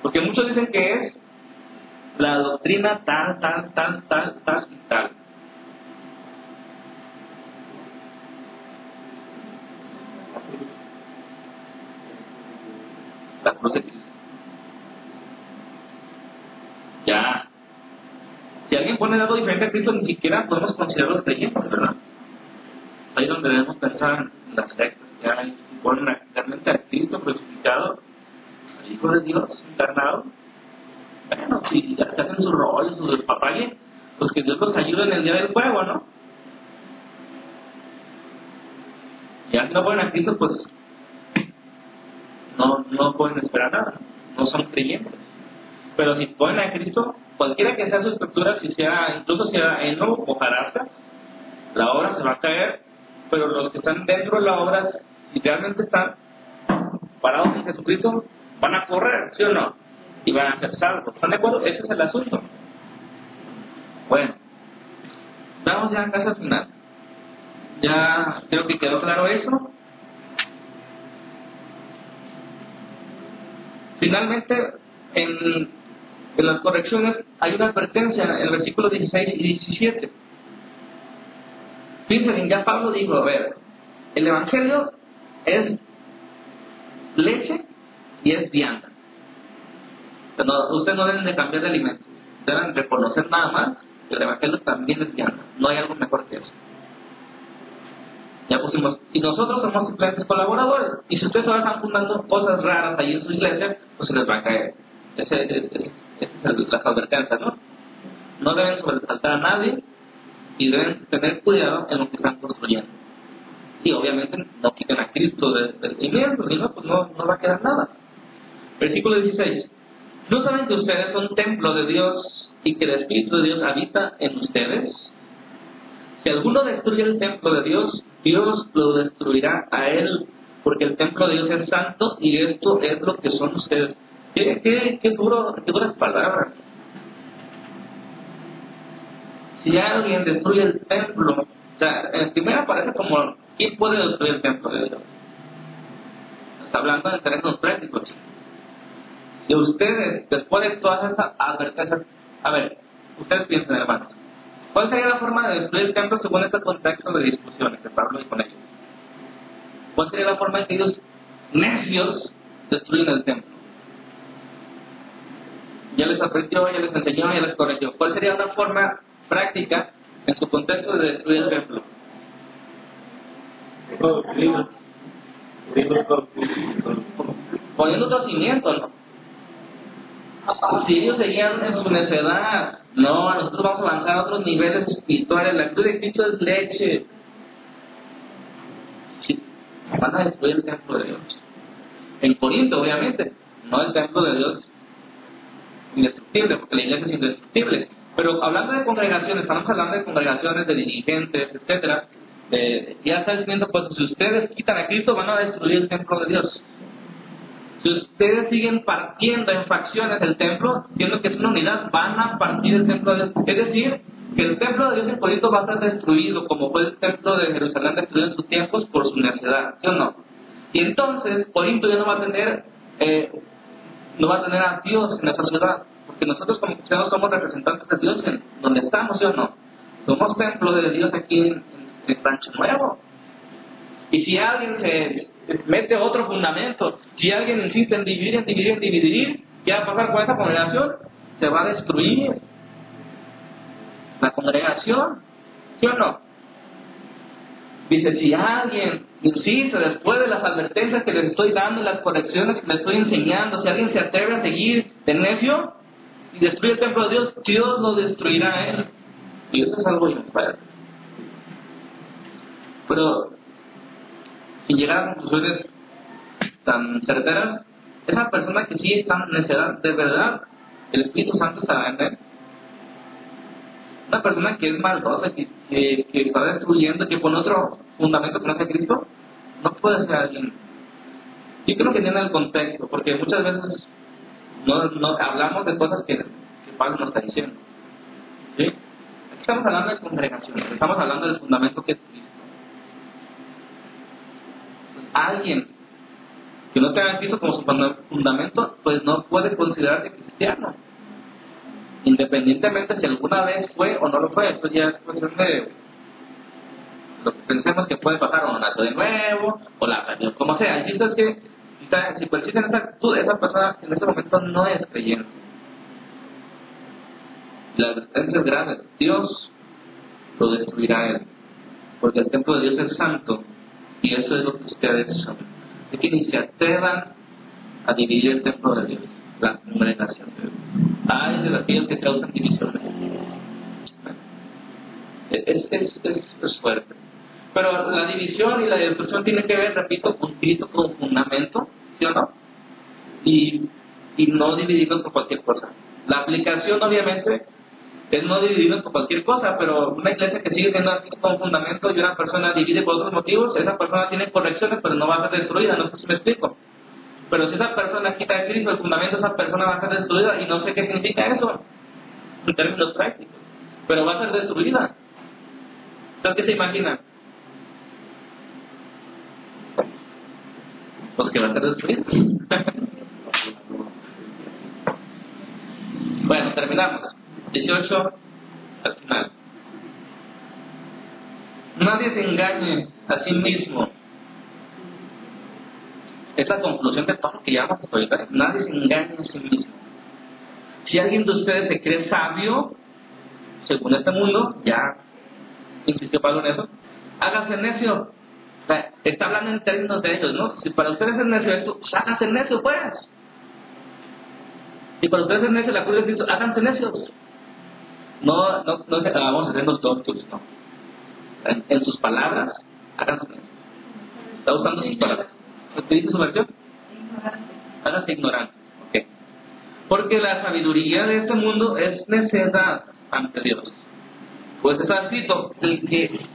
Porque muchos dicen que es la doctrina tal, tal, tal, tal, tal y tal. La cruz Ya. Si alguien pone algo diferente a Cristo, ni siquiera podemos considerarlos creyentes, ¿verdad? Ahí donde debemos pensar las sectas que hay, ponen realmente a Cristo crucificado, al Hijo de Dios encarnado. Bueno, si hacen su rol, su papalle, pues que Dios los ayude en el día del fuego, ¿no? Ya si no ponen a Cristo, pues no, no pueden esperar nada, no son creyentes. Pero si ponen a Cristo, cualquiera que sea su estructura, si sea, incluso sea eno o jarasta, la obra se va a caer pero los que están dentro de la obra, si realmente están parados en Jesucristo, van a correr, ¿sí o no? Y van a ser salvos. ¿Están de acuerdo? Ese es el asunto. Bueno, vamos ya a casa al final. Ya creo que quedó claro eso. Finalmente, en, en las correcciones hay una advertencia en el versículo 16 y 17 Fíjense ya Pablo dijo, a ver, el Evangelio es leche y es vianda. ustedes no deben de cambiar de alimento, deben reconocer nada más que el Evangelio también es vianda, no hay algo mejor que eso. Ya pusimos, y nosotros somos simplemente colaboradores, y si ustedes ahora están fundando cosas raras ahí en su iglesia, pues se les va a caer. Esa es, la advertencia, ¿no? No deben sobresaltar a nadie, y deben tener cuidado en lo que están construyendo. Y obviamente no quiten a Cristo del cimiento, si no, pues no, no va a quedar nada. Versículo 16. ¿No saben que ustedes son templo de Dios y que el Espíritu de Dios habita en ustedes? Si alguno destruye el templo de Dios, Dios lo destruirá a él, porque el templo de Dios es santo y esto es lo que son ustedes. Qué, qué, qué, duro, qué duras palabras si alguien destruye el templo, o sea, en primera aparece como, ¿quién puede destruir el templo de Dios? Está hablando de términos prácticos. Y ustedes, después de todas estas advertencias, a ver, ustedes piensen, hermanos, ¿cuál sería la forma de destruir el templo según este contexto de discusiones que Pablo y con ellos? ¿Cuál sería la forma en que ellos, necios, destruyen el templo? ya les advirtió, ya les enseñó, ya les corrigió. ¿Cuál sería una forma práctica en su contexto de destruir el templo? Poniendo otro cimiento, ¿no? Si ellos seguían en su necedad, no, nosotros vamos a avanzar a otros niveles espirituales, la cruz de Cristo es leche. Van a destruir el templo de Dios. En Corinto, obviamente, no el templo de Dios indestructible, porque la iglesia es indestructible. Pero hablando de congregaciones, estamos hablando de congregaciones, de dirigentes, etcétera. ya está diciendo, pues si ustedes quitan a Cristo, van a destruir el templo de Dios. Si ustedes siguen partiendo en facciones el templo, siendo que es una unidad, van a partir el templo de Dios. Es decir, que el templo de Dios en Corinto va a ser destruido, como fue el templo de Jerusalén destruido en sus tiempos por su necedad, ¿sí o no? Y entonces, Corinto ya no va a tener, eh, no va a tener a Dios en esa ciudad, porque nosotros como cristianos somos representantes de Dios en donde estamos, ¿sí o no? Somos templo de Dios aquí en, en, Rancho Nuevo. Y si alguien se mete otro fundamento. Si alguien insiste en dividir, en dividir, en dividir, ¿qué va a pasar con esa congregación? Se va a destruir la congregación, ¿sí o no? Dice, si alguien insiste después de las advertencias que les estoy dando las correcciones que les estoy enseñando, si alguien se atreve a seguir de necio y destruye el templo de Dios, Dios lo destruirá a él. Eso es algo infuerte. Pero sin llegar a conclusiones tan certeras, esa persona que sí está en necedad, de verdad, el Espíritu Santo está en él. Una persona que es maldosa, que, que, que, está destruyendo, que pone otro fundamento que no sea Cristo, no puede ser alguien. Yo creo que tiene el contexto, porque muchas veces no, no hablamos de cosas que, que Pablo nos está diciendo. ¿Sí? Aquí estamos hablando de congregaciones, estamos hablando del fundamento que es Cristo alguien que no tenga Cristo como su fundamento, pues no puede considerarse cristiano. Independientemente si alguna vez fue o no lo fue, eso ya es cuestión de lo que pensemos que puede pasar o nació de nuevo, o la perdió, como sea. El chiste es que si persiste en esa actitud, esa persona en ese momento no es creyente. La advertencia es. Dios lo destruirá a él. Porque el templo de Dios es santo y eso es lo que ustedes son. Es que ni se atrevan a dividir el templo de Dios, la congregación de Dios. Hay de que causan divisiones. Es, es, es, es, fuerte. Pero la división y la destrucción tiene que ver, repito, con Cristo como fundamento, ¿sí o no? Y, no dividirlos por cualquier cosa. La aplicación, obviamente, es no dividirnos por cualquier cosa, pero una iglesia que sigue siendo así con fundamento y una persona divide por otros motivos, esa persona tiene correcciones, pero no va a ser destruida, no sé si me explico. Pero si esa persona quita de Cristo el fundamento, esa persona va a ser destruida y no sé qué significa eso en términos prácticos, pero va a ser destruida. Entonces, ¿qué se imaginan? Pues que va a ser destruida. bueno, terminamos. 18 al final. Nadie se engañe a sí mismo. Es la conclusión de todo lo que llamamos ahorita. Nadie se engañe a sí mismo. Si alguien de ustedes se cree sabio, según este mundo, ya insistió Pablo en eso, hágase necio. O sea, está hablando en términos de ellos, ¿no? Si para ustedes es necio esto, pues háganse necio, pues. Si para ustedes es necio la cruz de Cristo, háganse necios. No, no, no vamos a hacer los doctores, no. En, en, sus palabras, háganse Está usando sus palabras. ¿Qué dice su versión? Háganse ignorante. Ok. Porque la sabiduría de este mundo es necedad ante Dios. Pues está escrito, el que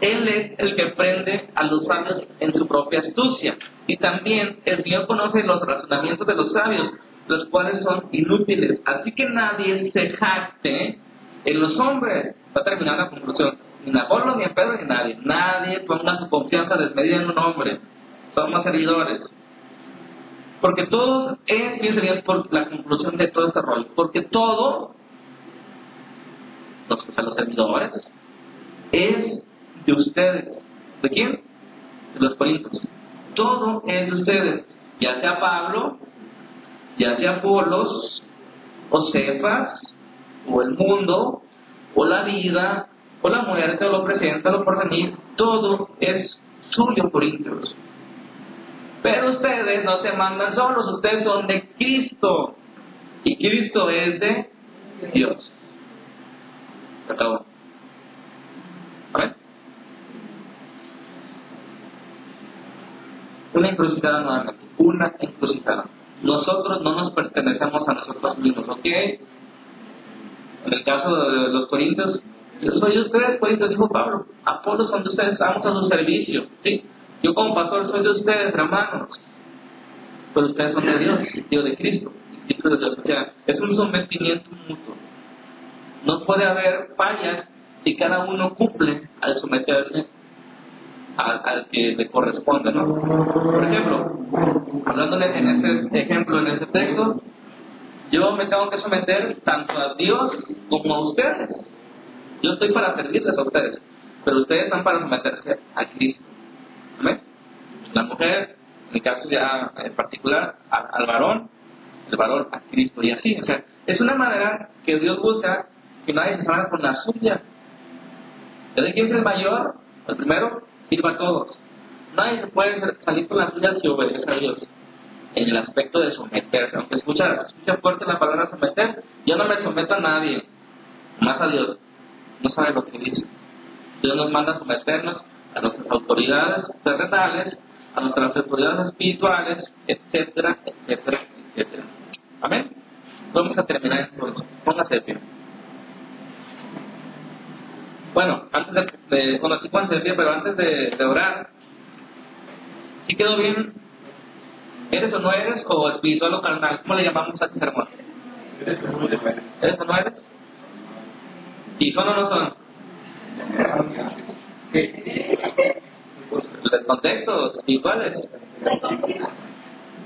Él es el que prende a los sabios en su propia astucia. Y también el Dios conoce los razonamientos de los sabios, los cuales son inútiles. Así que nadie se jacte en los hombres, va a terminar la conclusión, ni en Apolo, ni en Pedro, ni nadie. Nadie ponga su confianza desmedida en un hombre. Somos servidores. Porque todos es, bien sería por la conclusión de todo este rollo, porque todo, los, los servidores, es de ustedes. ¿De quién? De los corintios. Todo es de ustedes. Ya sea Pablo, ya sea Apolos, o Cefas, o el mundo, o la vida, o la muerte, o lo presente, o lo porvenir, todo es suyo por íntegros. Pero ustedes no se mandan solos, ustedes son de Cristo. Y Cristo es de Dios. Se acabó. ¿Amén? Una encrucijada nuevamente. Una encrucijada. Nosotros no nos pertenecemos a nosotros mismos, ¿ok? En el caso de los corintios, yo soy de ustedes, corintios, dijo Pablo. Apolo son de ustedes, estamos a su servicio, ¿sí? Yo como pastor soy de ustedes, hermanos. Pero ustedes son de Dios, Dios de Cristo. Cristo de Dios. O sea, es un sometimiento mutuo. No puede haber fallas si cada uno cumple al someterse al, al que le corresponde, ¿no? Por ejemplo, hablando en este ejemplo, en este texto, yo me tengo que someter tanto a Dios como a ustedes. Yo estoy para servirles a ustedes, pero ustedes están para someterse a Cristo. ¿Amén? La mujer, en mi caso ya en particular, al, varón, el varón a Cristo y así. O sea, es una manera que Dios busca que nadie se salga con la suya. ¿De quién es el mayor? El primero, sirva a todos. Nadie se puede salir con la suya si obedece a Dios. En el aspecto de someterse, aunque escucha, escucha fuerte la palabra someter, yo no me someto a nadie, más a Dios. No sabe lo que dice. Dios nos manda a someternos a nuestras autoridades terrenales, a nuestras autoridades espirituales, etcétera, etcétera, etcétera. Amén. Vamos a terminar entonces. Póngase de pie. Bueno, antes de, de bueno, sí pero antes de, de orar, ¿sí quedó bien? ¿Eres o no eres? ¿O espiritual o carnal? ¿Cómo le llamamos a este sermón? ¿Eres o no eres? ¿Y son o no son? El contexto, espirituales.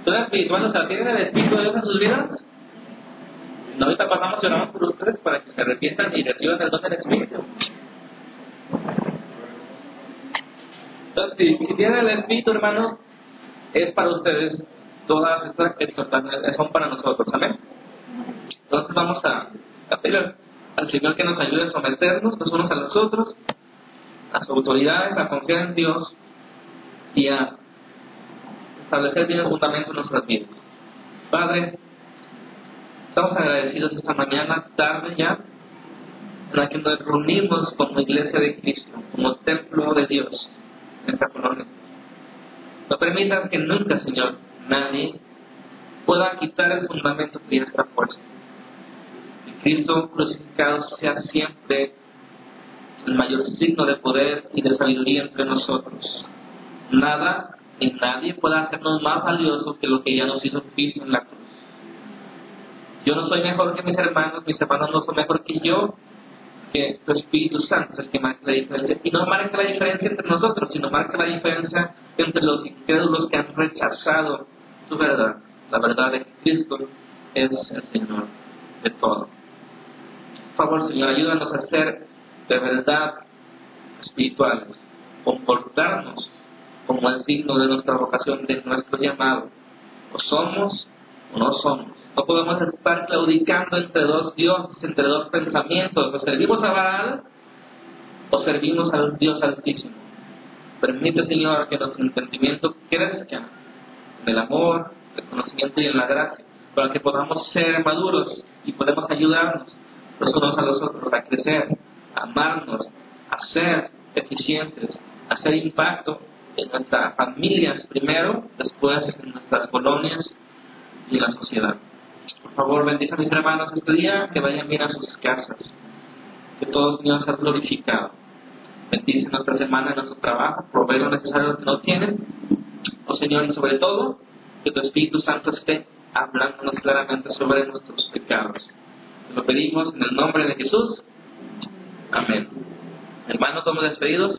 ¿Son espirituales? O sea, ¿tienen el Espíritu de Dios en sus vidas? No, ahorita pasamos y oramos por ustedes para que se arrepientan y reciban el don del Espíritu. Entonces, si, si tienen el Espíritu, hermanos, es para ustedes. Todas estas exhortaciones son para nosotros. Amén. Entonces vamos a, a pedir al Señor que nos ayude a someternos los unos a los otros, a las autoridades, a confiar en Dios y a establecer bien el fundamento en nuestras vidas. Padre, estamos agradecidos esta mañana, tarde ya, para que nos reunimos como iglesia de Cristo, como templo de Dios en esta colonia. No permitas que nunca, Señor, nadie pueda quitar el fundamento que ya está puesto. Que Cristo crucificado sea siempre el mayor signo de poder y de sabiduría entre nosotros. Nada ni nadie pueda hacernos más valiosos que lo que ya nos hizo Cristo en la cruz. Yo no soy mejor que mis hermanos, mis hermanos no son mejor que yo, que tu Espíritu Santo es el que marca la diferencia. Y no marca la diferencia entre nosotros, sino marca la diferencia entre los incrédulos que han rechazado tu verdad. La verdad de Cristo es el Señor de todo. Por favor, Señor, ayúdanos a ser de verdad espirituales, comportarnos como el signo de nuestra vocación, de nuestro llamado. O somos o no somos. No podemos estar claudicando entre dos dioses, entre dos pensamientos. O servimos a Baal o servimos al Dios Altísimo. Permite, Señor, que nuestro entendimiento crezca en el amor, el conocimiento y en la gracia, para que podamos ser maduros y podamos ayudarnos los unos a los otros a crecer, a amarnos, a ser eficientes, a hacer impacto en nuestras familias primero, después en nuestras colonias y en la sociedad. Por favor, bendiga a mis hermanos este día, que vayan bien a sus casas, que todo Señor sea glorificado. Bendice nuestra semana, nuestro trabajo, provee lo necesario que no tienen. Oh Señor, y sobre todo, que tu Espíritu Santo esté hablándonos claramente sobre nuestros pecados. Lo pedimos en el nombre de Jesús. Amén. Hermanos, somos despedidos.